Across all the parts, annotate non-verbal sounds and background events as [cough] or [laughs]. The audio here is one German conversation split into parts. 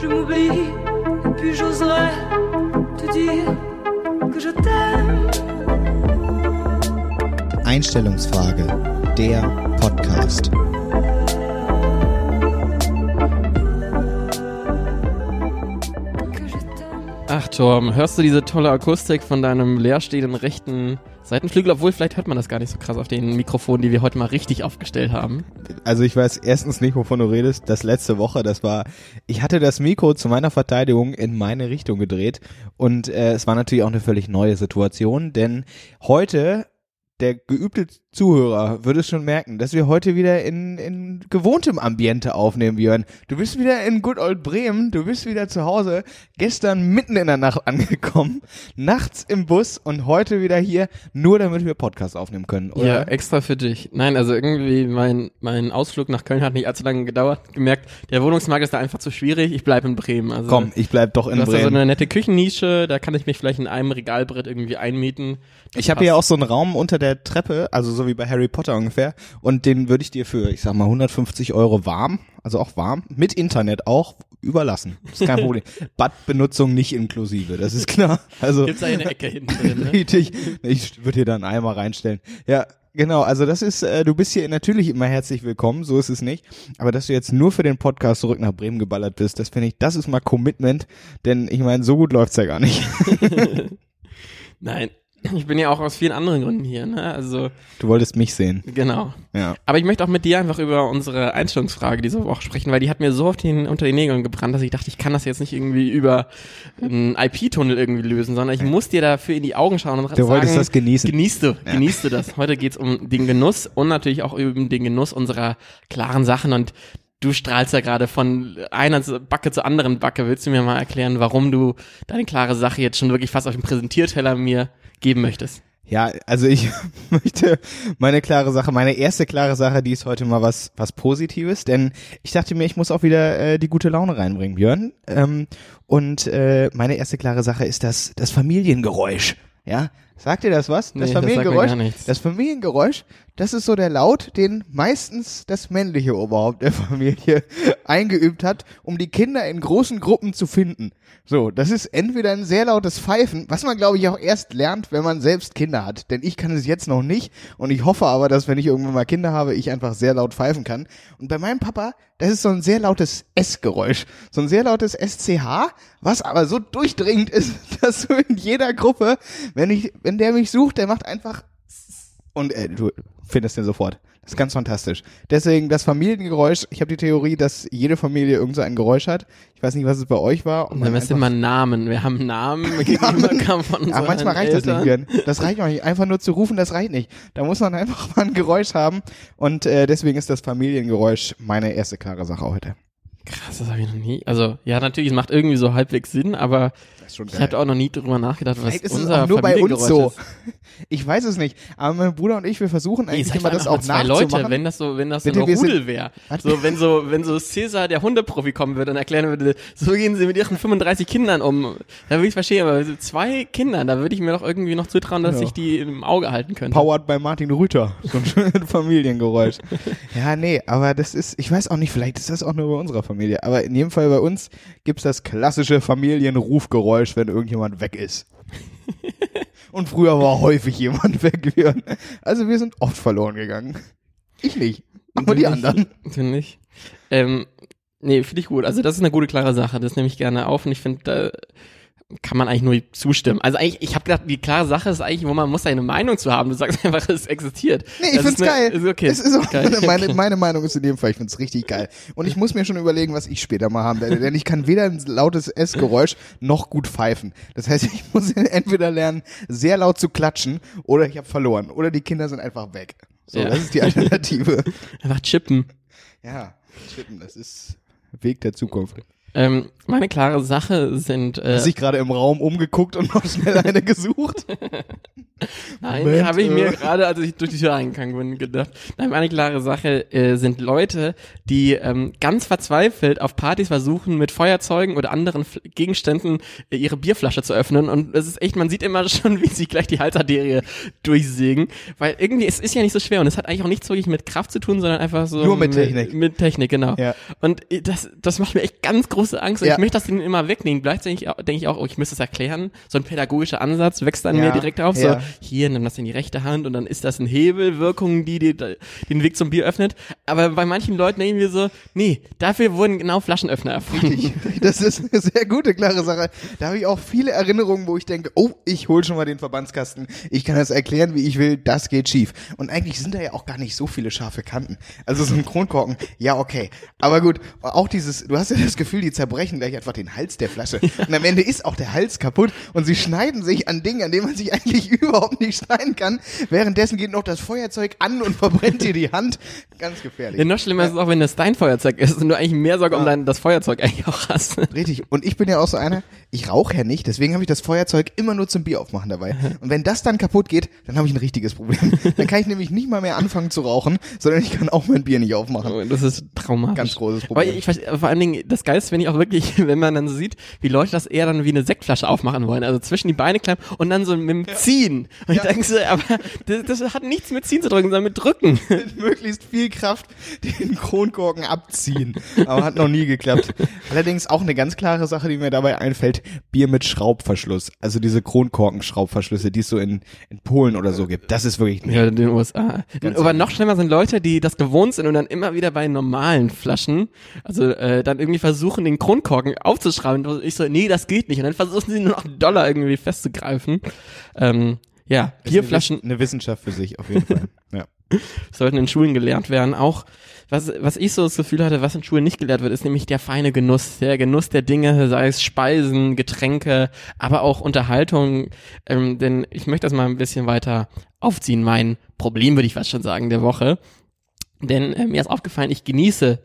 je m'oublie, et puis j'oserais te dire que je t'aime. Einstellungsfrage, der Podcast. Ach Torben, hörst du diese tolle Akustik von deinem leerstehenden rechten Seitenflügel? Obwohl, vielleicht hört man das gar nicht so krass auf den Mikrofonen, die wir heute mal richtig aufgestellt haben. Also ich weiß erstens nicht, wovon du redest. Das letzte Woche, das war, ich hatte das Mikro zu meiner Verteidigung in meine Richtung gedreht und äh, es war natürlich auch eine völlig neue Situation, denn heute der geübte Zuhörer würde es schon merken, dass wir heute wieder in, in gewohntem Ambiente aufnehmen, Björn. Du bist wieder in Good Old Bremen, du bist wieder zu Hause, gestern mitten in der Nacht [laughs] angekommen, nachts im Bus und heute wieder hier, nur damit wir Podcast aufnehmen können, oder? Ja, extra für dich. Nein, also irgendwie mein, mein Ausflug nach Köln hat nicht allzu lange gedauert. Gemerkt, der Wohnungsmarkt ist da einfach zu schwierig. Ich bleib in Bremen. Also, Komm, ich bleib doch in Du hast da so Bremen. eine nette Küchennische, da kann ich mich vielleicht in einem Regalbrett irgendwie einmieten. Das Ich habe hier auch so einen Raum unter der Treppe, also so wie bei Harry Potter ungefähr. Und den würde ich dir für, ich sag mal, 150 Euro warm, also auch warm, mit Internet auch, überlassen. Ist kein Problem. [laughs] Badbenutzung nicht inklusive, das ist klar. Also Gibt's da eine Ecke hinten drin, ne? [laughs] richtig. Ich würde hier da einen Eimer reinstellen. Ja, genau. Also das ist, äh, du bist hier natürlich immer herzlich willkommen, so ist es nicht. Aber dass du jetzt nur für den Podcast zurück nach Bremen geballert bist, das finde ich, das ist mal Commitment. Denn ich meine, so gut läuft's ja gar nicht. [laughs] Nein, ich bin ja auch aus vielen anderen Gründen hier, ne? Also, Du wolltest mich sehen. genau. Ja. Aber ich möchte auch mit dir einfach über unsere Einstellungsfrage diese Woche sprechen, weil die hat mir so auf den, unter den Nägeln gebrannt, dass ich dachte, ich kann das jetzt nicht irgendwie über einen IP-Tunnel irgendwie lösen, sondern ich muss dir dafür in die Augen schauen und Du sagen, wolltest das genießen. Genießt du, genießt du das. Heute geht's um den Genuss und natürlich auch um den Genuss unserer klaren Sachen und Du strahlst ja gerade von einer Backe zur anderen Backe. Willst du mir mal erklären, warum du deine klare Sache jetzt schon wirklich fast auf den Präsentierteller mir geben möchtest? Ja, also ich [laughs] möchte meine klare Sache, meine erste klare Sache, die ist heute mal was was Positives, denn ich dachte mir, ich muss auch wieder äh, die gute Laune reinbringen, Björn. Ähm, und äh, meine erste klare Sache ist das das Familiengeräusch. Ja, sagt dir das was? Das Nee, das Familiengeräusch. nichts. das Familiengeräusch, das ist so der Laut, den meistens das männliche Oberhaupt der Familie [laughs] eingeübt hat, um die Kinder in großen Gruppen zu finden. So, das ist entweder ein sehr lautes Pfeifen, was man glaube ich auch erst lernt, wenn man selbst Kinder hat. Denn ich kann es jetzt noch nicht und ich hoffe aber, dass wenn ich irgendwann mal Kinder habe, ich einfach sehr laut pfeifen kann. Und bei meinem Papa, das ist so ein sehr lautes S-Geräusch. So ein sehr lautes SCH, was aber so durchdringend ist, [laughs] dass so in jeder Gruppe, wenn ich, wenn der mich sucht, der macht einfach und äh, du findest den sofort. Das ist ganz fantastisch. Deswegen das Familiengeräusch. Ich habe die Theorie, dass jede Familie irgend so ein Geräusch hat. Ich weiß nicht, was es bei euch war. Und Dann man ist immer Namen. Wir haben Namen [laughs] gegenüber kam von ja, manchmal reicht das Eltern. nicht, Björn. Das reicht auch nicht. Einfach nur zu rufen, das reicht nicht. Da muss man einfach [laughs] mal ein Geräusch haben. Und äh, deswegen ist das Familiengeräusch meine erste klare Sache heute. Krass, das habe ich noch nie. Also, ja, natürlich, es macht irgendwie so halbwegs Sinn, aber Das schon ich hatte auch noch nie drüber nachgedacht, was Vielleicht ist es unser auch nur bei uns so. ist. [laughs] Ich weiß es nicht. Aber mein Bruder und ich, wir versuchen eigentlich seid immer das auch zwei nachzumachen. Leute, wenn das so, wenn das Bitte, so sind- Rudel wäre. So, wenn so, wenn so Cäsar, der Hundeprofi kommen würde und erklären würde, so gehen sie mit ihren 35 Kindern um. Da würde ich verstehen, aber so zwei Kindern, da würde ich mir doch irgendwie noch zutrauen, dass Ja. ich die im Auge halten könnte. Powered bei Martin Rüther. So ein [laughs] schönes Familiengeräusch. Ja, nee, aber das ist, ich weiß auch nicht, vielleicht ist das auch nur bei unserer Familie, aber in jedem Fall bei uns gibt's das klassische Familienrufgeräusch, wenn irgendjemand weg ist. [laughs] Und früher war häufig jemand [laughs] weg. Also wir sind oft verloren gegangen. Ich nicht, aber die Du anderen. nicht, Du nicht. Ähm, nee, finde ich gut. Also das ist eine gute, klare Sache. Das nehme ich gerne auf und ich finde, da kann man eigentlich nur zustimmen. Also eigentlich, ich habe gedacht, die klare Sache ist eigentlich, wo man muss eine Meinung zu haben. Du sagst [laughs] einfach, es existiert. Nee, ich Das find's eine- geil. Ist okay. Es ist auch Geil. meine, meine [laughs] Meinung ist in dem Fall, ich find's richtig geil. Und ich muss mir schon überlegen, was ich später mal haben werde. Denn ich kann weder ein lautes S-Geräusch noch gut pfeifen. Das heißt, ich muss [laughs] entweder lernen, sehr laut zu klatschen oder ich habe verloren. Oder die Kinder sind einfach weg. So, Ja. das ist die Alternative. Einfach chippen. ja, Chippen, das ist Weg der Zukunft. Ähm, meine klare Sache sind, äh, Hast dich gerade im Raum umgeguckt und noch schnell eine gesucht? [laughs] nein, habe ich mir äh. gerade, als ich durch die Tür reingegangen bin, gedacht. Nein, meine klare Sache äh, sind Leute, die ähm, ganz verzweifelt auf Partys versuchen, mit Feuerzeugen oder anderen F Gegenständen äh, ihre Bierflasche zu öffnen. Und es ist echt, man sieht immer [laughs] schon, wie sie gleich die Halsarterie durchsägen. Weil irgendwie, es ist ja nicht so schwer und es hat eigentlich auch nichts wirklich mit Kraft zu tun, sondern einfach so Nur mit Technik. Mit Technik, genau. Ja. Und äh, das, das macht mir echt ganz große große Angst Ja. ich möchte das denen immer wegnehmen. Gleichzeitig denke ich auch, oh, ich müsste es erklären. So ein pädagogischer Ansatz wächst dann Ja, mir direkt auf. ja. So, hier, nimm das in die rechte Hand und dann ist das eine Hebelwirkung, die dir den Weg zum Bier öffnet. Aber bei manchen Leuten denken wir so, nee, dafür wurden genau Flaschenöffner erfunden. [laughs] Das ist eine sehr gute, klare Sache. Da habe ich auch viele Erinnerungen, wo ich denke, oh, ich hol schon mal den Verbandskasten. Ich kann das erklären, wie ich will. Das geht schief. Und eigentlich sind da ja auch gar nicht so viele scharfe Kanten. Also so ein Kronkorken, ja, okay. Aber gut, auch dieses, du hast ja das Gefühl, die zerbrechen gleich einfach den Hals der Flasche. [laughs] Und am Ende ist auch der Hals kaputt und sie schneiden sich an Dingen, an denen man sich eigentlich [laughs] überhaupt nicht schneiden kann. Währenddessen geht noch das Feuerzeug an und verbrennt dir die Hand. Ganz gefährlich. Ja, noch schlimmer ist es auch, wenn das dein Feuerzeug ist und du eigentlich mehr Sorge um Ja. dein, das Feuerzeug eigentlich auch hast. Richtig. Und ich bin ja auch so einer, ich rauche ja nicht, deswegen habe ich das Feuerzeug immer nur zum Bier aufmachen dabei. Und wenn das dann kaputt geht, dann habe ich ein richtiges Problem. [laughs] Dann kann ich nämlich nicht mal mehr anfangen zu rauchen, sondern ich kann auch mein Bier nicht aufmachen. Oh, Das ist traumatisch. Ganz großes Problem. ich verstehe, vor allen Dingen, das Geilste finde ich auch wirklich, [laughs] wenn man dann sieht, wie Leute das eher dann wie eine Sektflasche aufmachen wollen. Also zwischen die Beine klemmen und dann so mit dem Ziehen. Und ich Ja. denke so, aber das, das hat nichts mit Ziehen zu drücken, sondern mit Drücken. [laughs] Mit möglichst viel Kraft den Kronkorken abziehen. Aber hat noch nie geklappt. Allerdings auch eine ganz klare Sache, die mir dabei einfällt, Bier mit Schraubverschluss. Also diese Kronkorkenschraubverschlüsse, die es so in, in Polen oder so gibt. Das ist wirklich Ja, in den USA. Ganz Aber noch schlimmer sind Leute, die das gewohnt sind und dann immer wieder bei normalen Flaschen, also äh, dann irgendwie versuchen, den Kronkorken aufzuschrauben. Und ich so, nee, das geht nicht. Und dann versuchen sie nur noch einen Dollar irgendwie festzugreifen. Ähm, ja, ist Bierflaschen Eine Wissenschaft für sich, auf jeden Fall. Ja. [laughs] sollten in Schulen gelernt werden. Auch was, was ich so das Gefühl hatte, was in Schulen nicht gelehrt wird, ist nämlich der feine Genuss. Der Genuss der Dinge, sei es Speisen, Getränke, aber auch Unterhaltung. Ähm, denn ich möchte das mal ein bisschen weiter aufziehen. Mein Problem, würde ich fast schon sagen, der Woche. Denn äh, mir ist aufgefallen, ich genieße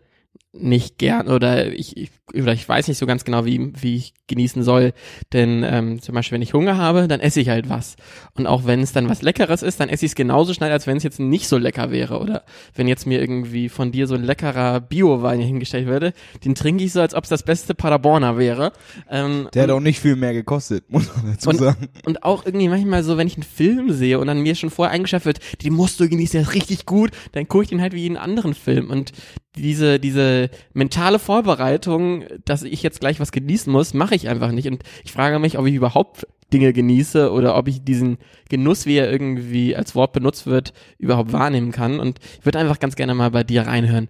nicht gern oder ich, ich oder ich weiß nicht so ganz genau, wie, wie ich genießen soll. Denn ähm, zum Beispiel, wenn ich Hunger habe, dann esse ich halt was. Und auch wenn es dann was Leckeres ist, dann esse ich es genauso schnell, als wenn es jetzt nicht so lecker wäre. Oder wenn jetzt mir irgendwie von dir so ein leckerer Bio-Wein hingestellt würde, den trinke ich so, als ob es das beste Paderborner wäre. Ähm, Der hat auch nicht viel mehr gekostet, muss man dazu Und- sagen. und auch irgendwie manchmal so, wenn ich einen Film sehe und dann mir schon vorher eingeschafft wird, den musst du genießen, der ist richtig gut, dann gucke ich den halt wie jeden anderen Film. Und diese, diese mentale Vorbereitung, dass ich jetzt gleich was genießen muss, mache ich einfach nicht. Und ich frage mich, ob ich überhaupt Dinge genieße oder ob ich diesen Genuss, wie er irgendwie als Wort benutzt wird, überhaupt wahrnehmen kann. Und ich würde einfach ganz gerne mal bei dir reinhören.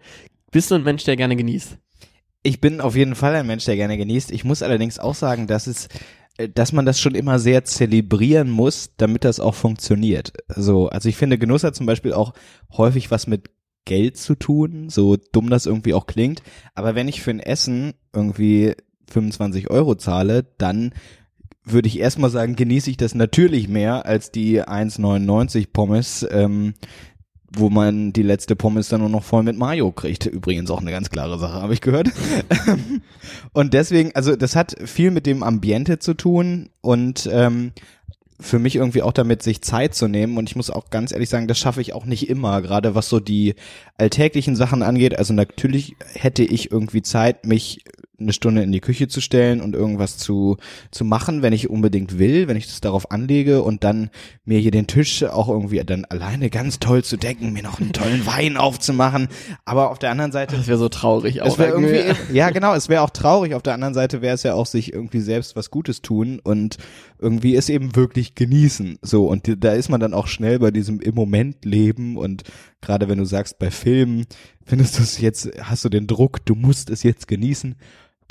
Bist du ein Mensch, der gerne genießt? Ich bin auf jeden Fall ein Mensch, der gerne genießt. Ich muss allerdings auch sagen, dass es äh, dass man das schon immer sehr zelebrieren muss, damit das auch funktioniert. So, also ich finde, Genuss hat zum Beispiel auch häufig was mit Geld zu tun, so dumm das irgendwie auch klingt. Aber wenn ich für ein Essen irgendwie 25 Euro zahle, dann würde ich erstmal sagen, genieße ich das natürlich mehr als die 1,99 Pommes, ähm, wo man die letzte Pommes dann nur noch voll mit Mayo kriegt. Übrigens auch eine ganz klare Sache, habe ich gehört. [laughs] und deswegen, also das hat viel mit dem Ambiente zu tun und ähm, für mich irgendwie auch damit, sich Zeit zu nehmen. Und ich muss auch ganz ehrlich sagen, das schaffe ich auch nicht immer, gerade was so die alltäglichen Sachen angeht. Also natürlich hätte ich irgendwie Zeit, mich eine Stunde in die Küche zu stellen und irgendwas zu, zu machen, wenn ich unbedingt will, wenn ich das darauf anlege und dann mir hier den Tisch auch irgendwie dann alleine ganz toll zu decken, mir noch einen tollen Wein aufzumachen. Aber auf der anderen Seite Das wäre so traurig auch. irgendwie, ja genau, es wäre auch traurig. Auf der anderen Seite wäre es ja auch sich irgendwie selbst was Gutes tun und irgendwie es eben wirklich genießen. So und da ist man dann auch schnell bei diesem im Moment leben und gerade wenn du sagst bei Filmen findest du es jetzt, hast du den Druck, du musst es jetzt genießen.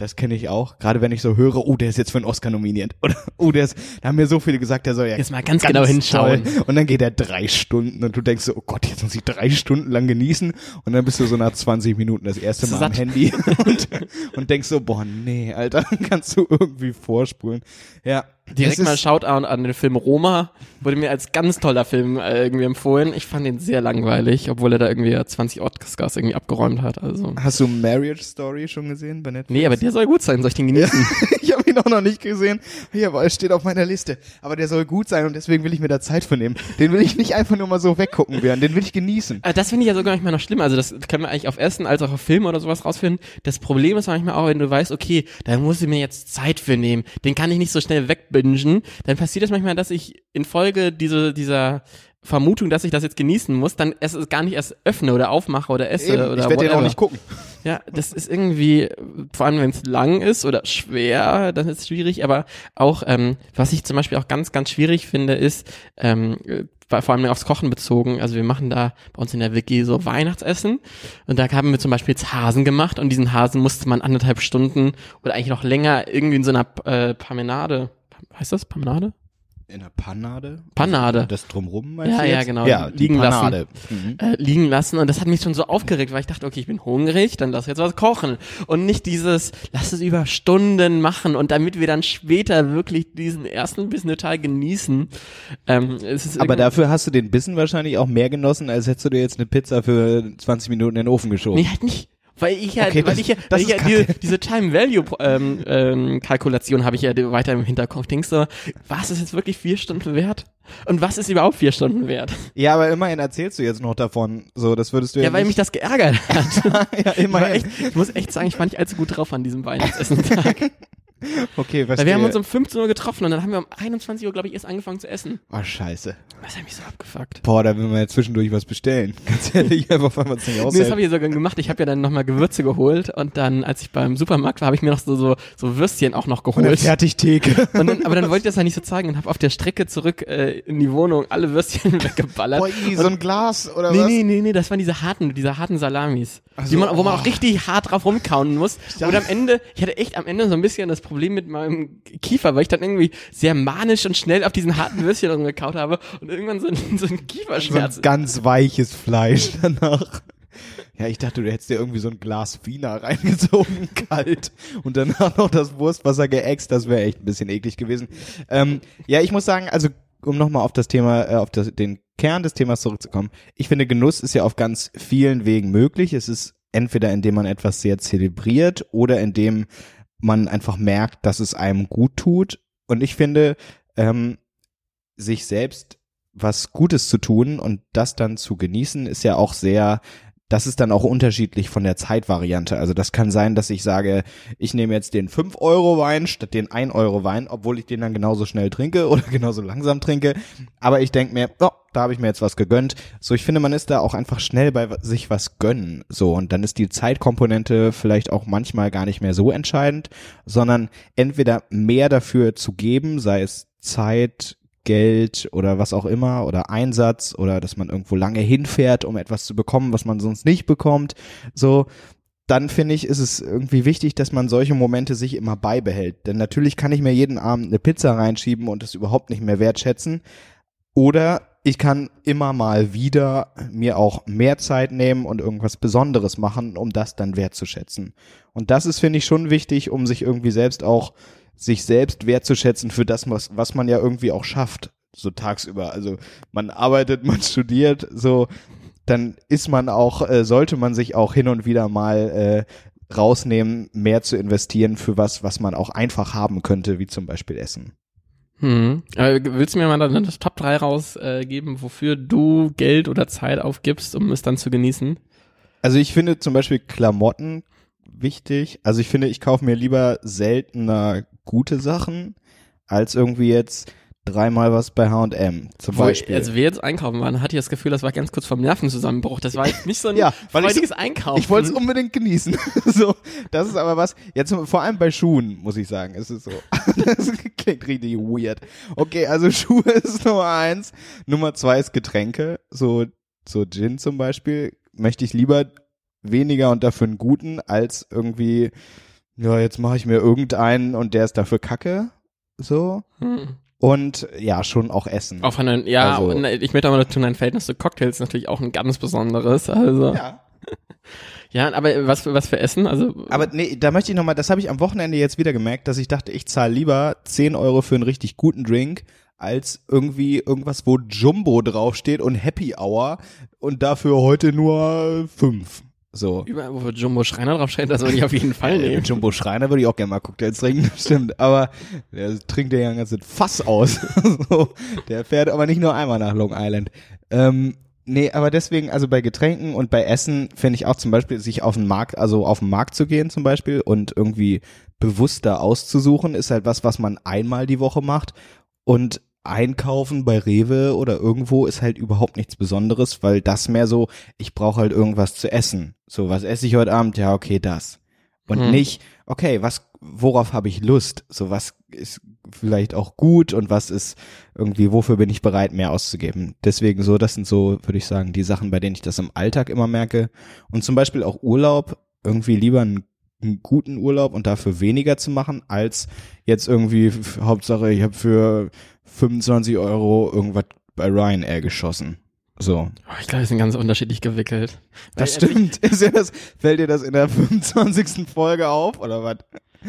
Das kenne ich auch. Gerade wenn ich so höre, oh, der ist jetzt für einen Oscar nominiert. Oder, oh, der ist, da haben mir so viele gesagt, der soll ja Jetzt mal ganz genau hinschauen. toll. Und dann geht er drei Stunden und du denkst so, oh Gott, jetzt muss ich drei Stunden lang genießen. Und dann bist du so nach 20 Minuten das erste Mal am. Handy [laughs] und, und denkst so, boah, nee, Alter, [laughs] kannst du irgendwie vorspulen. Ja. Direkt mal ist- Shoutout an den Film Roma. Wurde mir als ganz toller Film äh, irgendwie empfohlen. Ich fand ihn sehr langweilig, obwohl er da irgendwie 20 Oscars irgendwie abgeräumt hat. Also. Hast du Marriage Story schon gesehen bei Netflix? Nee, aber der soll gut sein. Soll ich den genießen? habe [laughs] ihn auch noch nicht gesehen. Hier, aber es steht auf meiner Liste. Aber der soll gut sein und deswegen will ich mir da Zeit für nehmen. Den will ich nicht einfach nur mal so weggucken werden. Den will ich genießen. Äh, Das finde ich ja sogar manchmal noch schlimmer. Also das können wir eigentlich auf Essen als auch auf Film oder sowas rausfinden. Das Problem ist manchmal auch, wenn du weißt, okay, da muss ich mir jetzt Zeit für nehmen. Den kann ich nicht so schnell wegbingen. Dann passiert es manchmal, dass ich in Folge diese, dieser Vermutung, dass ich das jetzt genießen muss, dann es ist gar nicht erst öffne oder aufmache oder esse Eben, oder ich werde den auch nicht gucken. Ja, das ist irgendwie, vor allem wenn es lang ist oder schwer, dann ist es schwierig. Aber auch, ähm, was ich zum Beispiel auch ganz, ganz schwierig finde, ist, ähm, äh, vor allem aufs Kochen bezogen. Also wir machen da bei uns in der WG so Weihnachtsessen und da haben wir zum Beispiel jetzt Hasen gemacht und diesen Hasen musste man anderthalb Stunden oder eigentlich noch länger irgendwie in so einer äh, Pamenade, heißt das Pamenade? In der Panade? Panade. Das drumrum meinst Ja, du ja, jetzt? genau, Ja, liegen lassen. Panade. Mhm. äh, liegen lassen und das hat mich schon so aufgeregt, weil ich dachte, okay, ich bin hungrig, dann lass jetzt was kochen und nicht dieses, lass es über Stunden machen und damit wir dann später wirklich diesen ersten Bissen total genießen. Ähm, Aber dafür hast du den Bissen wahrscheinlich auch mehr genossen, als hättest du dir jetzt eine Pizza für 20 Minuten in den Ofen geschoben. Nee, halt nicht. Weil ich ja, Okay, weil das- ich ja, weil ich ja diese, diese Time-Value-Kalkulation ähm, Kalkulation habe ich ja weiter im Hinterkopf. Denkst du, was ist jetzt wirklich vier Stunden wert? Und was ist überhaupt vier Stunden wert? Ja, aber immerhin erzählst du jetzt noch davon. So, das würdest du ja, Ja, weil mich das geärgert hat. [laughs] ja, immerhin. echt, ich muss echt sagen, ich war nicht allzu gut drauf an diesem Weihnachtsessen-Tag. [laughs] Okay, Weil verstehe. wir haben uns um 15 Uhr getroffen und dann haben wir um 21 Uhr, glaube ich, erst angefangen zu essen. oh, scheiße. Das hat mich so abgefuckt. Boah, da will man ja zwischendurch was bestellen. [laughs] Ganz ehrlich, einfach weil man es nicht Nee, das aushält. habe ich sogar gemacht. Ich habe ja dann nochmal Gewürze geholt und dann, als ich beim Supermarkt war, habe ich mir noch so, so, so Würstchen auch noch geholt. Fertigtheke. [laughs] Und dann, aber dann wollte ich das ja nicht so zeigen und habe auf der Strecke zurück äh, in die Wohnung alle Würstchen [laughs] weggeballert. Boah, so ein Glas oder Nee, was? nee, nee, nee, das waren diese harten, diese harten Salamis. So, man, wo man oh. auch richtig hart drauf rumkauen muss. Und am Ende, ich hatte echt am Ende so ein bisschen das Problem mit meinem Kiefer, weil ich dann irgendwie sehr manisch und schnell auf diesen harten Würstchen [laughs] rumgekaut habe und irgendwann so ein, so ein So ein Kieferschmerz. ganz weiches Fleisch [laughs] danach. Ja, ich dachte, du hättest dir irgendwie so ein Glas Wiener reingezogen, [laughs] kalt, und danach noch das Wurstwasser geäxt, das wäre echt ein bisschen eklig gewesen. Ähm, ja, ich muss sagen, also um nochmal auf das Thema, äh, auf das, den Kern des Themas zurückzukommen, ich finde, Genuss ist ja auf ganz vielen Wegen möglich. Es ist entweder, indem man etwas sehr zelebriert oder indem man einfach merkt, dass es einem gut tut. Und ich finde, ähm, sich selbst was Gutes zu tun und das dann zu genießen, ist ja auch sehr, das ist dann auch unterschiedlich von der Zeitvariante. Also das kann sein, dass ich sage, ich nehme jetzt den 5-Euro-Wein statt den 1-Euro-Wein, obwohl ich den dann genauso schnell trinke [laughs] oder genauso langsam trinke. Aber ich denke mir, oh, da habe ich mir jetzt was gegönnt. So, ich finde, man ist da auch einfach schnell bei sich was gönnen. So, und dann ist die Zeitkomponente vielleicht auch manchmal gar nicht mehr so entscheidend, sondern entweder mehr dafür zu geben, sei es Zeit, Geld oder was auch immer oder Einsatz oder dass man irgendwo lange hinfährt, um etwas zu bekommen, was man sonst nicht bekommt. So, dann finde ich, ist es irgendwie wichtig, dass man solche Momente sich immer beibehält. Denn natürlich kann ich mir jeden Abend eine Pizza reinschieben und es überhaupt nicht mehr wertschätzen. Oder ich kann immer mal wieder mir auch mehr Zeit nehmen und irgendwas Besonderes machen, um das dann wertzuschätzen. Und das ist, finde ich, schon wichtig, um sich irgendwie selbst auch, sich selbst wertzuschätzen für das, was, was man ja irgendwie auch schafft, so tagsüber. Also man arbeitet, [laughs] man studiert, so, dann ist man auch, äh, sollte man sich auch hin und wieder mal äh, rausnehmen, mehr zu investieren für was, was man auch einfach haben könnte, wie zum Beispiel Essen. Hm. Aber willst du mir mal dann das Top 3 rausgeben, äh, geben, wofür du Geld oder Zeit aufgibst, um es dann zu genießen? Also ich finde zum Beispiel Klamotten wichtig. Also ich finde, ich kaufe mir lieber seltener gute Sachen, als irgendwie jetzt dreimal was bei H&M zum Wo, Beispiel. als wir jetzt einkaufen waren, hatte ich das Gefühl, das war ganz kurz vom Nervenzusammenbruch. Das war jetzt nicht so ein [laughs] Ja, weil ich so- freudiges Einkaufen. ich wollte es unbedingt genießen. [laughs] so, das ist aber was, jetzt vor allem bei Schuhen, muss ich sagen, ist es so. [laughs] das klingt richtig weird. Okay, also Schuhe ist Nummer eins. Nummer zwei ist Getränke. So, so Gin zum Beispiel. Möchte ich lieber weniger und dafür einen guten, als irgendwie, ja, jetzt mache ich mir irgendeinen und der ist dafür kacke. So. Hm. Und ja, schon auch Essen. Auf einen, ja, Also- äh, ich möchte aber dazu ein Verhältnis zu Cocktails ist natürlich auch ein ganz besonderes. Also ja, [laughs] Ja. aber was für was für Essen? Also Aber nee, da möchte ich nochmal, das habe ich am Wochenende jetzt wieder gemerkt, dass ich dachte, ich zahle lieber 10 Euro für einen richtig guten Drink, als irgendwie irgendwas, wo Jumbo draufsteht und Happy Hour und dafür heute nur 5. So. über wo Jumbo Schreiner draufsteht, das würde ich auf jeden Fall nehmen. Jumbo Schreiner würde ich auch gerne mal Cocktails trinken, [laughs] stimmt. Aber der trinkt ja ein ganzes Fass aus. [laughs] so, der fährt aber nicht nur einmal nach Long Island. Ähm, nee, aber deswegen, also bei Getränken und bei Essen finde ich auch zum Beispiel, sich auf den Markt, also auf den Markt zu gehen zum Beispiel und irgendwie bewusster auszusuchen, ist halt was, was man einmal die Woche macht. Und einkaufen bei Rewe oder irgendwo ist halt überhaupt nichts Besonderes, weil das mehr so, ich brauche halt irgendwas zu essen. So, was esse ich heute Abend? Ja, okay, das. Und Hm. nicht, okay, was, worauf habe ich Lust? So, was ist vielleicht auch gut und was ist irgendwie, wofür bin ich bereit, mehr auszugeben? Deswegen so, das sind so, würde ich sagen, die Sachen, bei denen ich das im Alltag immer merke. Und zum Beispiel auch Urlaub, irgendwie lieber einen, einen guten Urlaub und dafür weniger zu machen, als jetzt irgendwie, Hauptsache, ich habe für 25 Euro irgendwas bei Ryanair geschossen. So. Oh, ich glaube, wir sind ganz unterschiedlich gewickelt. Das Weil, stimmt. [laughs] Ist das, fällt dir das in der 25. Folge auf oder was?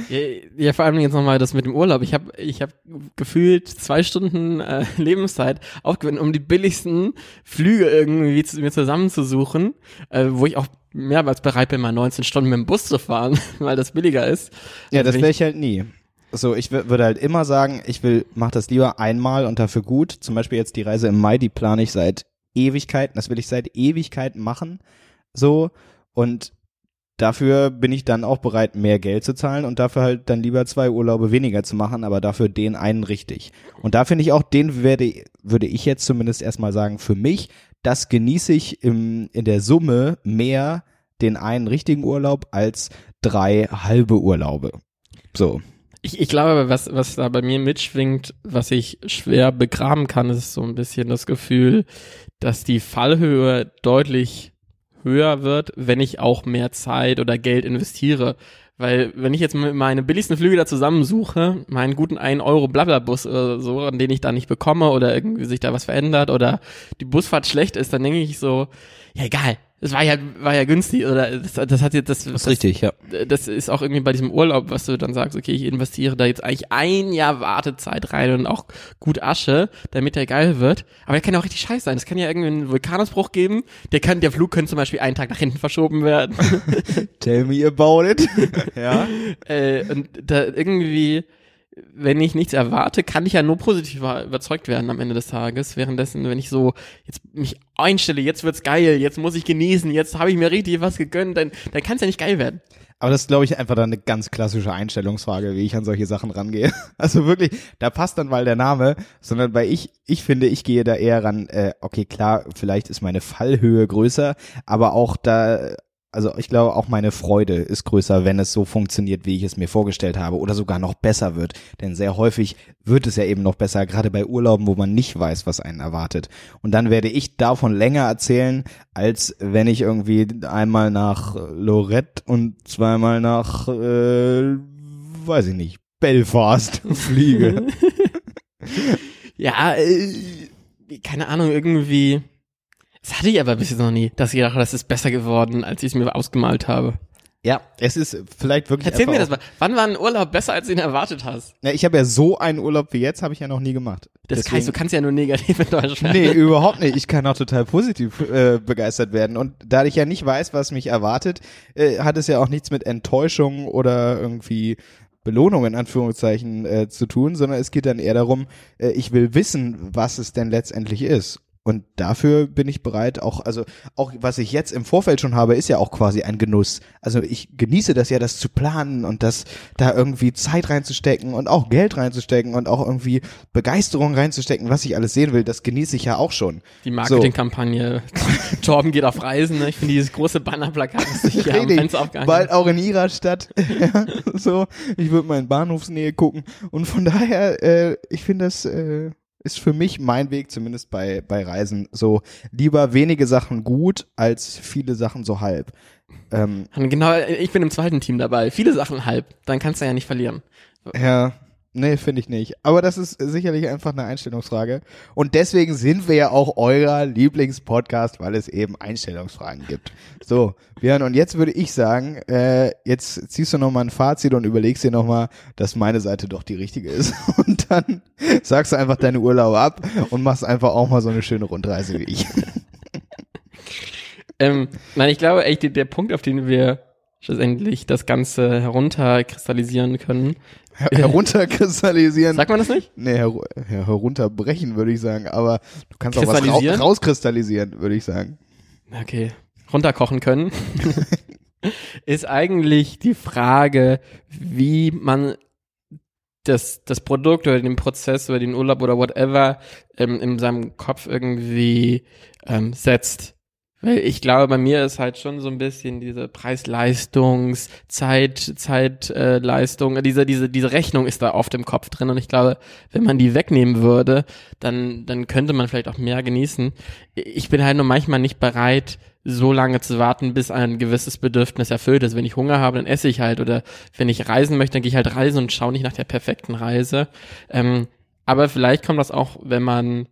Ja, ja, vor allem jetzt nochmal das mit dem Urlaub. Ich habe ich hab gefühlt zwei Stunden äh, [laughs] Lebenszeit aufgewendet, um die billigsten Flüge irgendwie zu, mir zusammenzusuchen, äh, wo ich auch mehrmals bereit bin, mal 19 Stunden mit dem Bus zu fahren, [laughs] weil das billiger ist. Ja, das Wenn wäre ich halt nie. So, ich wür- würde halt immer sagen, ich will, mach das lieber einmal und dafür gut. Zum Beispiel jetzt die Reise im Mai, die plane ich seit Ewigkeiten. Das will ich seit Ewigkeiten machen. So. Und dafür bin ich dann auch bereit, mehr Geld zu zahlen und dafür halt dann lieber zwei Urlaube weniger zu machen, aber dafür den einen richtig. Und da finde ich auch, den werde, würde ich jetzt zumindest erstmal sagen, für mich, das genieße ich im, in der Summe mehr den einen richtigen Urlaub als drei halbe Urlaube. So. Ich, ich glaube, was, was da bei mir mitschwingt, was ich schwer begraben kann, ist so ein bisschen das Gefühl, dass die Fallhöhe deutlich höher wird, wenn ich auch mehr Zeit oder Geld investiere. Weil wenn ich jetzt meine billigsten Flüge da zusammensuche, meinen guten 1 Euro Blablabus oder so, an den ich da nicht bekomme oder irgendwie sich da was verändert oder die Busfahrt schlecht ist, dann denke ich so, ja egal, das war ja, war ja günstig oder das, das hat jetzt, das, das, richtig, ja. das ist auch irgendwie bei diesem Urlaub, was du dann sagst, okay, ich investiere da jetzt eigentlich ein Jahr Wartezeit rein und auch gut Asche, damit der geil wird. Aber der kann ja auch richtig scheiße sein. Es kann ja irgendwie einen Vulkanausbruch geben. Der kann, der Flug könnte zum Beispiel einen Tag nach hinten verschoben werden. [laughs] Tell me about it. [laughs] ja. äh, und da irgendwie, wenn ich nichts erwarte, kann ich ja nur positiv über- überzeugt werden am Ende des Tages. Währenddessen, wenn ich so jetzt mich einstelle, jetzt wird's geil, jetzt muss ich genießen, jetzt habe ich mir richtig was gegönnt, dann, dann kann es ja nicht geil werden. Aber das ist, glaube ich, einfach dann eine ganz klassische Einstellungsfrage, wie ich an solche Sachen rangehe. [laughs] Also wirklich, da passt dann mal der Name, sondern bei ich, ich finde, ich gehe da eher ran, äh, okay, klar, vielleicht ist meine Fallhöhe größer, aber auch da, also ich glaube, auch meine Freude ist größer, wenn es so funktioniert, wie ich es mir vorgestellt habe oder sogar noch besser wird. Denn sehr häufig wird es ja eben noch besser, gerade bei Urlauben, wo man nicht weiß, was einen erwartet. Und dann werde ich davon länger erzählen, als wenn ich irgendwie einmal nach Lorette und zweimal nach, äh, weiß ich nicht, Belfast [laughs] fliege. [laughs] Ja, äh, keine Ahnung, irgendwie. Das hatte ich aber bis jetzt noch nie, dass ich dachte, das ist besser geworden, als ich es mir ausgemalt habe. ja, es ist vielleicht wirklich. Erzähl mir das mal. Wann war ein Urlaub besser, als du ihn erwartet hast? Ja, ich habe ja so einen Urlaub wie jetzt, habe ich ja noch nie gemacht. Das heißt, du kannst ja nur negativ in Deutschland. Nee, überhaupt nicht. Ich kann auch total positiv äh, begeistert werden. Und da ich ja nicht weiß, was mich erwartet, äh, hat es ja auch nichts mit Enttäuschung oder irgendwie Belohnung in Anführungszeichen äh, zu tun, sondern es geht dann eher darum, äh, ich will wissen, was es denn letztendlich ist. Und dafür bin ich bereit, auch, also auch was ich jetzt im Vorfeld schon habe, ist ja auch quasi ein Genuss. Also ich genieße das ja, das zu planen und das da irgendwie Zeit reinzustecken und auch Geld reinzustecken und auch irgendwie Begeisterung reinzustecken, was ich alles sehen will, das genieße ich ja auch schon. Die Marketingkampagne. [laughs] Torben geht auf Reisen. Ne? Ich finde dieses große Bannerplakat, das sich hier am. Fenster aufgehangen Bald auch in ihrer Stadt. [laughs] ja, so, ich würde mal in Bahnhofsnähe gucken. Und von daher, äh, ich finde das äh, ist für mich mein Weg, zumindest bei, bei Reisen, so lieber wenige Sachen gut als viele Sachen so halb. Ähm, Genau, ich bin im zweiten Team dabei. Viele Sachen halb. Dann kannst du ja nicht verlieren. ja, nee, finde ich nicht. Aber das ist sicherlich einfach eine Einstellungsfrage. Und deswegen sind wir ja auch euer Lieblingspodcast, weil es eben Einstellungsfragen gibt. So, Björn, und jetzt würde ich sagen, äh, jetzt ziehst du nochmal ein Fazit und überlegst dir nochmal, dass meine Seite doch die richtige ist. [laughs] Und dann sagst du einfach deine Urlaube ab und machst einfach auch mal so eine schöne Rundreise wie ich. [laughs] Ähm, nein, ich glaube echt, der Punkt, auf den wir schlussendlich das Ganze herunterkristallisieren können. Her herunterkristallisieren. Sagt man das nicht? Nee, her her herunterbrechen würde ich sagen, aber du kannst auch was ra Kristallisieren? rauskristallisieren, würde ich sagen. Okay. Runterkochen können. [laughs] ist eigentlich die Frage, wie man das, das Produkt oder den Prozess oder den Urlaub oder whatever ähm, in seinem Kopf irgendwie ähm, setzt. Weil ich glaube, bei mir ist halt schon so ein bisschen diese Preis-Leistungs-, Zeit, Zeitleistung, äh, diese, diese, diese Rechnung ist da oft im Kopf drin und ich glaube, wenn man die wegnehmen würde, dann, dann könnte man vielleicht auch mehr genießen. Ich bin halt nur manchmal nicht bereit, so lange zu warten, bis ein gewisses Bedürfnis erfüllt ist. Wenn ich Hunger habe, dann esse ich halt oder wenn ich reisen möchte, dann gehe ich halt reisen und schaue nicht nach der perfekten Reise. Ähm, aber vielleicht kommt das auch, wenn man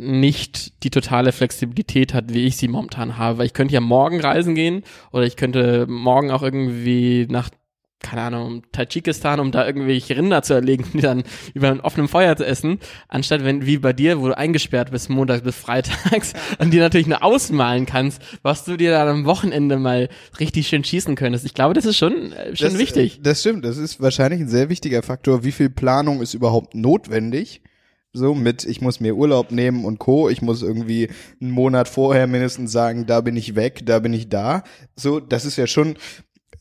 nicht die totale Flexibilität hat, wie ich sie momentan habe. Weil ich könnte ja morgen reisen gehen oder ich könnte morgen auch irgendwie nach, keine Ahnung, Tadschikistan, um da irgendwelche Rinder zu erlegen, die dann [laughs] über einem offenen Feuer zu essen, anstatt wenn, wie bei dir, wo du eingesperrt bist, Montag bis Freitags [laughs] und dir natürlich nur ausmalen kannst, was du dir dann am Wochenende mal richtig schön schießen könntest. Ich glaube, das ist schon, äh, schon das, wichtig. Das stimmt, das ist wahrscheinlich ein sehr wichtiger Faktor. Wie viel Planung ist überhaupt notwendig? So mit, ich muss mir Urlaub nehmen und Co. Ich muss irgendwie einen Monat vorher mindestens sagen, da bin ich weg, da bin ich da. So, das ist ja schon,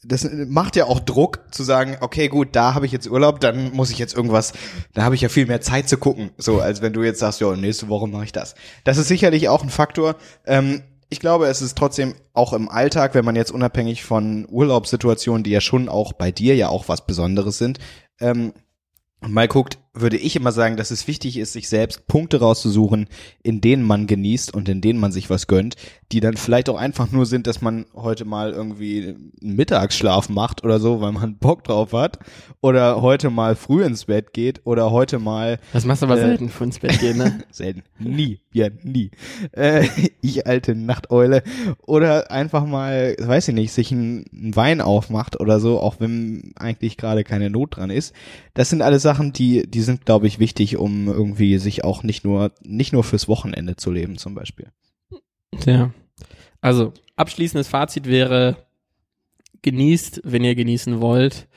das macht ja auch Druck zu sagen, okay, gut, da habe ich jetzt Urlaub, dann muss ich jetzt irgendwas, da habe ich ja viel mehr Zeit zu gucken, so als wenn du jetzt sagst, ja, nächste Woche mache ich das. Das ist sicherlich auch ein Faktor. Ähm, ich glaube, es ist trotzdem auch im Alltag, wenn man jetzt unabhängig von Urlaubssituationen, die ja schon auch bei dir ja auch was Besonderes sind, ähm, mal guckt, würde ich immer sagen, dass es wichtig ist, sich selbst Punkte rauszusuchen, in denen man genießt und in denen man sich was gönnt, die dann vielleicht auch einfach nur sind, dass man heute mal irgendwie einen Mittagsschlaf macht oder so, weil man [laughs] Bock drauf hat, oder heute mal früh ins Bett geht oder heute mal. Das machst du aber äh, selten, früh ins Bett gehen, ne? [laughs] selten, nie, ja nie. Äh, [laughs] ich alte Nachteule oder einfach mal, weiß ich nicht, sich einen Wein aufmacht oder so, auch wenn eigentlich gerade keine Not dran ist. Das sind alles Sachen, die die sind, glaube ich, wichtig, um irgendwie sich auch nicht nur, nicht nur fürs Wochenende zu leben, zum Beispiel. Ja. Also, abschließendes Fazit wäre, genießt, wenn ihr genießen wollt.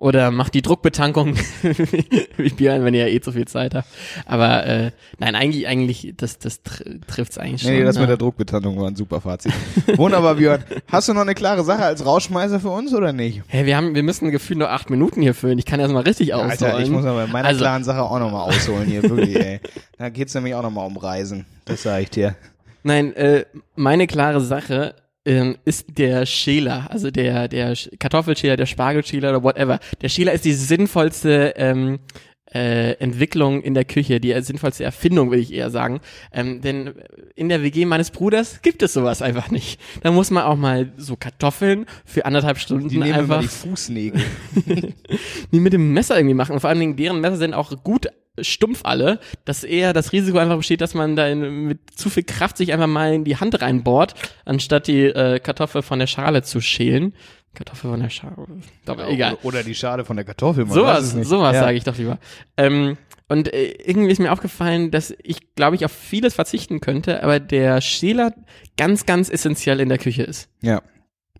Oder macht die Druckbetankung [laughs] wie Björn, wenn ihr ja eh zu viel Zeit habt. Aber äh, nein, eigentlich, eigentlich, das, das tr trifft's eigentlich schon. Nee, das ne? mit der Druckbetankung war ein super Fazit. Wunderbar, Björn. Hast du noch eine klare Sache als Rausschmeißer für uns oder nicht? Hey, wir haben, wir müssen gefühlt nur acht Minuten hier füllen. Ich kann erst mal richtig ausholen. Alter, ich muss aber bei meiner Also- klaren Sache auch nochmal ausholen hier, wirklich, ey. Da geht's nämlich auch nochmal um Reisen. Das sage ich dir. Nein, äh, meine klare Sache ähm, ist der Schäler, also der, der Sch- Kartoffelschäler, der Spargelschäler oder whatever. Der Schäler ist die sinnvollste ähm, äh, Entwicklung in der Küche, die sinnvollste Erfindung, will ich eher sagen. Ähm, denn in der WG meines Bruders gibt es sowas einfach nicht. Da muss man auch mal so Kartoffeln für anderthalb Stunden Die nehmen immer einfach die Fußnägel. [laughs] die mit dem Messer irgendwie machen. Und vor allen Dingen, deren Messer sind auch gut stumpf alle, dass eher das Risiko einfach besteht, dass man da in, mit zu viel Kraft sich einfach mal in die Hand reinbohrt, anstatt die äh, Kartoffel von der Schale zu schälen. Kartoffel von der Schale, aber egal. Oder die Schale von der Kartoffel. man Sowas, sowas Ja. sage ich doch lieber. Ähm, und äh, irgendwie ist mir aufgefallen, dass ich, glaube ich, auf vieles verzichten könnte, aber der Schäler ganz, ganz essentiell in der Küche ist. Ja.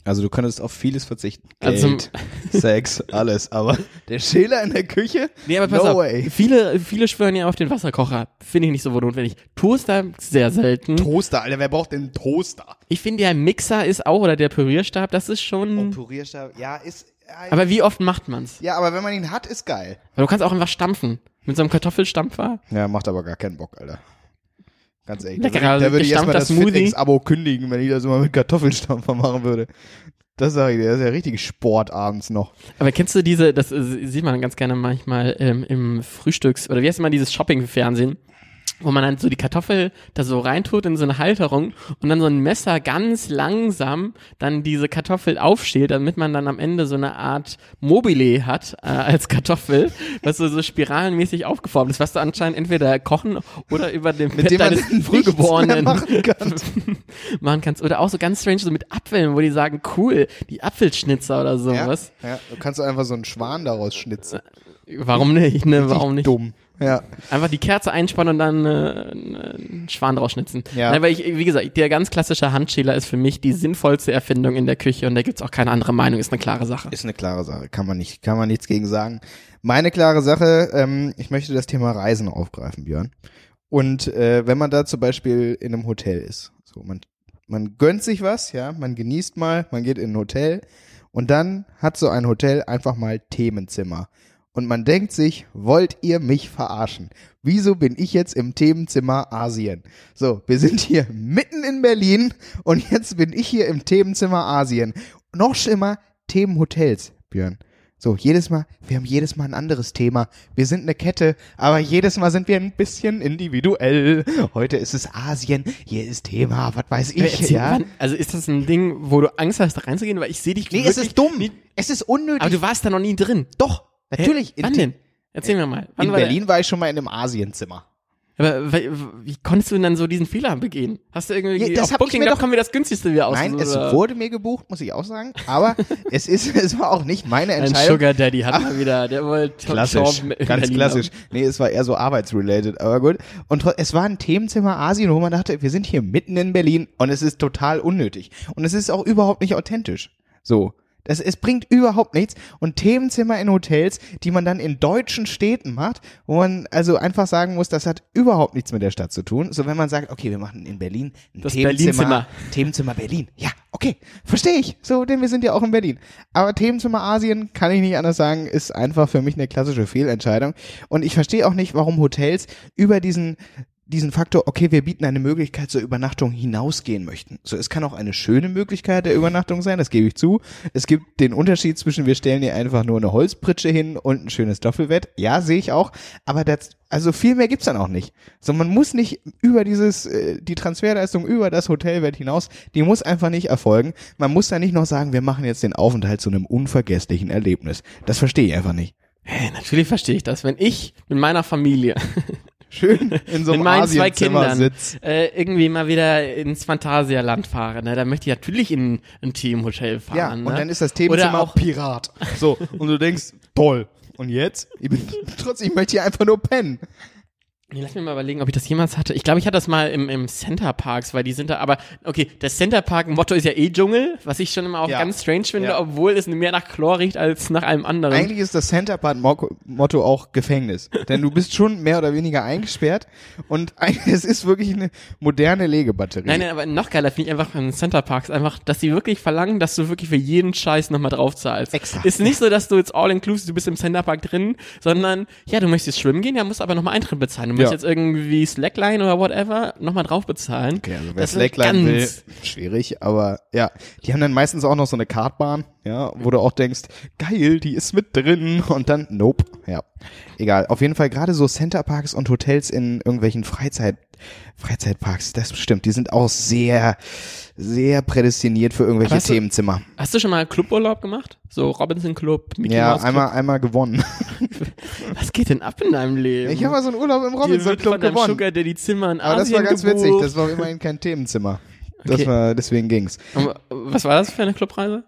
Also du könntest auf vieles verzichten. Also- Geld, [laughs] Sex, alles. Aber der Schäler in der Küche? Nee, aber pass no auf. way. Viele, viele schwören ja auf den Wasserkocher. Finde ich nicht so notwendig. Toaster sehr selten. Toaster, Alter, wer braucht denn Toaster? Ich finde, der Mixer ist auch, oder der Pürierstab, das ist Oh, schon. Pürierstab, ja, ist. Ja, aber wie oft macht man's? ja, aber wenn man ihn hat, ist geil. Weil du kannst auch einfach stampfen. Mit so einem Kartoffelstampfer. Ja, macht aber gar keinen Bock, Alter. Ganz ehrlich. Lecker, da würde, da würde ich erstmal das. FitX-Abo kündigen, wenn ich das immer mit Kartoffelstampfer machen würde. Das sage ich dir, das ist ja richtig Sport abends noch. Aber kennst du diese, das äh, sieht man ganz gerne manchmal ähm, im Frühstücks, oder wie heißt immer dieses Shopping-Fernsehen? Wo man dann so die Kartoffel da so reintut in so eine Halterung und dann so ein Messer ganz langsam dann diese Kartoffel aufschält, damit man dann am Ende so eine Art Mobile hat äh, als Kartoffel, was so, so spiralenmäßig aufgeformt ist, was du anscheinend entweder kochen oder über dem Mit dem man deines [laughs] Frühgeborenen machen kann. [laughs] machen kannst. Oder auch so ganz strange, so mit Apfeln, wo die sagen, cool, die Apfelschnitzer oder Ja, sowas. ja, du kannst einfach so einen Schwan daraus schnitzen. Warum nicht, ne? Warum nicht? Dumm. Ja. Einfach die Kerze einspannen und dann äh, einen Schwan draus schnitzen. Ja. Nein, weil ich, wie gesagt, der ganz klassische Handschäler ist für mich die sinnvollste Erfindung in der Küche und da gibt's auch keine andere Meinung, ist eine klare Sache. Ist eine klare Sache, kann man nicht, kann man nichts gegen sagen. Meine klare Sache, ähm, ich möchte das Thema Reisen aufgreifen, Björn. Und äh, wenn man da zum Beispiel in einem Hotel ist, so man, man gönnt sich was, ja, man genießt mal, man geht in ein Hotel und dann hat so ein Hotel einfach mal Themenzimmer. Und man denkt sich, wollt ihr mich verarschen? Wieso bin ich jetzt im Themenzimmer Asien? So, wir sind hier mitten in Berlin und jetzt bin ich hier im Themenzimmer Asien. Noch schlimmer, Themenhotels, Björn. So, jedes Mal, wir haben jedes Mal ein anderes Thema. Wir sind eine Kette, aber jedes Mal sind wir ein bisschen individuell. Heute ist es Asien, hier ist Thema, was weiß ich, Erzähl, ja. wann- Also ist das ein Ding, wo du Angst hast, da reinzugehen? Weil ich sehe dich Nee, wirklich es ist dumm. nie- Es ist unnötig. Aber du warst da noch nie drin. Doch, natürlich. Hä? Wann in, denn? Erzähl mir mal. Wann in war der- Berlin war ich schon mal in einem Asienzimmer. Aber wie, wie konntest du denn dann so diesen Fehler begehen? Hast du irgendwie Ja, das auf Booking, doch- kommen wir das günstigste wieder aus? Nein, es oder? wurde mir gebucht, muss ich auch sagen. Aber [laughs] es ist, es war auch nicht meine Ein Entscheidung. Sugar Daddy hat mal wieder, der wollte [laughs] Klassisch, ganz Berlin klassisch. haben. Nee, es war eher so arbeitsrelated, aber gut. Und es war ein Themenzimmer Asien, wo man dachte, wir sind hier mitten in Berlin und es ist total unnötig. Und es ist auch überhaupt nicht authentisch. So. Das, es bringt überhaupt nichts. Und Themenzimmer in Hotels, die man dann in deutschen Städten macht, wo man also einfach sagen muss, das hat überhaupt nichts mit der Stadt zu tun. So, wenn man sagt, okay, wir machen in Berlin ein Das Themenzimmer. Themenzimmer Berlin. Ja, okay, verstehe ich. So, denn wir sind ja auch in Berlin. Aber Themenzimmer Asien, kann ich nicht anders sagen, ist einfach für mich eine klassische Fehlentscheidung. Und ich verstehe auch nicht, warum Hotels über diesen diesen Faktor, okay, wir bieten eine Möglichkeit zur Übernachtung hinausgehen möchten. So, es kann auch eine schöne Möglichkeit der Übernachtung sein, das gebe ich zu. Es gibt den Unterschied zwischen, wir stellen hier einfach nur eine Holzpritsche hin und ein schönes Doppelbett. Ja, sehe ich auch. Aber das, also viel mehr gibt's dann auch nicht. So, man muss nicht über dieses, äh, die Transferleistung über das Hotelbett hinaus, die muss einfach nicht erfolgen. Man muss da nicht noch sagen, wir machen jetzt den Aufenthalt zu einem unvergesslichen Erlebnis. Das verstehe ich einfach nicht. Hey, natürlich verstehe ich das. Wenn ich mit meiner Familie, Schön in so mit einem meinen zwei Kindern sitzt. äh, irgendwie mal wieder ins Phantasialand fahre, ne, dann möchte ich natürlich in ein Teamhotel fahren. Ja, ne? und dann ist das Themenzimmer Oder auch- Pirat. So, und du denkst, toll. Und jetzt? Ich bin, [laughs] trotzdem, ich möchte hier einfach nur pennen. Nee, lass mich mal überlegen, ob ich das jemals hatte. Ich glaube, ich hatte das mal im, im Center Parks, weil die sind da, aber okay, das Center Park Motto ist ja eh Dschungel, was ich schon immer auch Ja. ganz strange finde, Ja. obwohl es mehr nach Chlor riecht als nach allem anderen. Eigentlich ist das Center Part Motto auch Gefängnis. Denn du bist schon mehr oder weniger eingesperrt und [laughs] es ist wirklich eine moderne Legebatterie. Nein, nein, aber noch geiler finde ich einfach in Center Parks einfach, dass sie wirklich verlangen, dass du wirklich für jeden Scheiß nochmal drauf zahlst. Exakt. Ist nicht so, dass du jetzt all inclusive, du bist im Center Park drin, sondern ja, du möchtest schwimmen gehen, ja, musst aber nochmal Eintritt bezahlen. Du Ja. jetzt irgendwie Slackline oder whatever nochmal drauf bezahlen. Okay, also wer Das Slackline will, schwierig, aber ja, die haben dann meistens auch noch so eine Kartbahn, ja, wo du auch denkst, geil, die ist mit drin und dann, nope, ja, egal. Auf jeden Fall gerade so Centerparks und Hotels in irgendwelchen Freizeit, Freizeitparks, das stimmt, die sind auch sehr, sehr prädestiniert für irgendwelche Aber hast du- Themenzimmer. Hast du schon mal Cluburlaub gemacht? So Robinson Club, Mickey Ja, Mouse Club? einmal, einmal gewonnen. [laughs] Was geht denn ab in deinem Leben? Ich habe mal so einen Urlaub im Robinson Club von gewonnen. Sugar Daddy Zimmer in Aber das Asien war ganz witzig, gebucht. das war immerhin kein Themenzimmer. Das Okay. war, deswegen ging's. Und Was war das für eine Clubreise?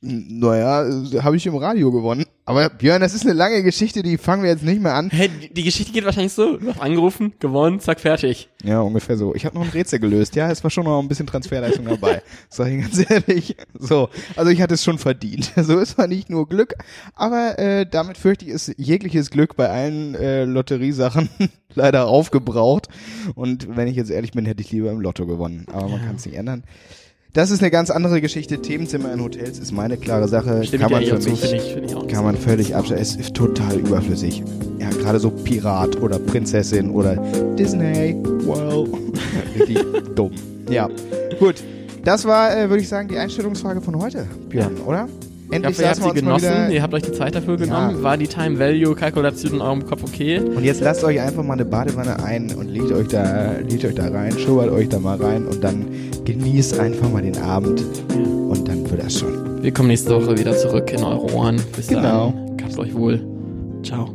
Naja, habe ich im Radio gewonnen. Aber Björn, das ist eine lange Geschichte, die fangen wir jetzt nicht mehr an. Hey, die, Geschichte geht wahrscheinlich so. Du hast angerufen, gewonnen, zack, fertig. Ja, ungefähr so. Ich habe noch ein Rätsel gelöst. Ja, es war schon noch ein bisschen Transferleistung dabei. [laughs] Sag ich ganz ehrlich. So, also ich hatte es schon verdient. [laughs] So, es war nicht nur Glück, aber äh, damit fürchte ich, ist jegliches Glück bei allen äh, Lotteriesachen [laughs] leider aufgebraucht. Und wenn ich jetzt ehrlich bin, hätte ich lieber im Lotto gewonnen. Aber man kann es nicht ändern. Das ist eine ganz andere Geschichte. Themenzimmer in Hotels ist meine klare Sache. Stimme kann man ich dir für mich finde ich, finde ich auch. kann man völlig abstellen. Es ist total überflüssig. Ja, gerade so Pirat oder Prinzessin oder Disney. Wow. [laughs] Richtig dumm. Ja, gut. Das war, äh, würde ich sagen, die Einstellungsfrage von heute, Björn, oder? Ich Endlich hoffe, ihr habt sie genossen, ihr habt euch die Zeit dafür genommen. Ja. War die Time-Value-Kalkulation in eurem Kopf okay? Und jetzt lasst euch einfach mal eine Badewanne ein und legt euch da, legt euch da rein, schubbert euch da mal rein und dann genießt einfach mal den Abend und dann wird das schon. Wir kommen nächste Woche wieder zurück in eure Ohren. Bis Genau. dann. Gehabt euch wohl. Ciao.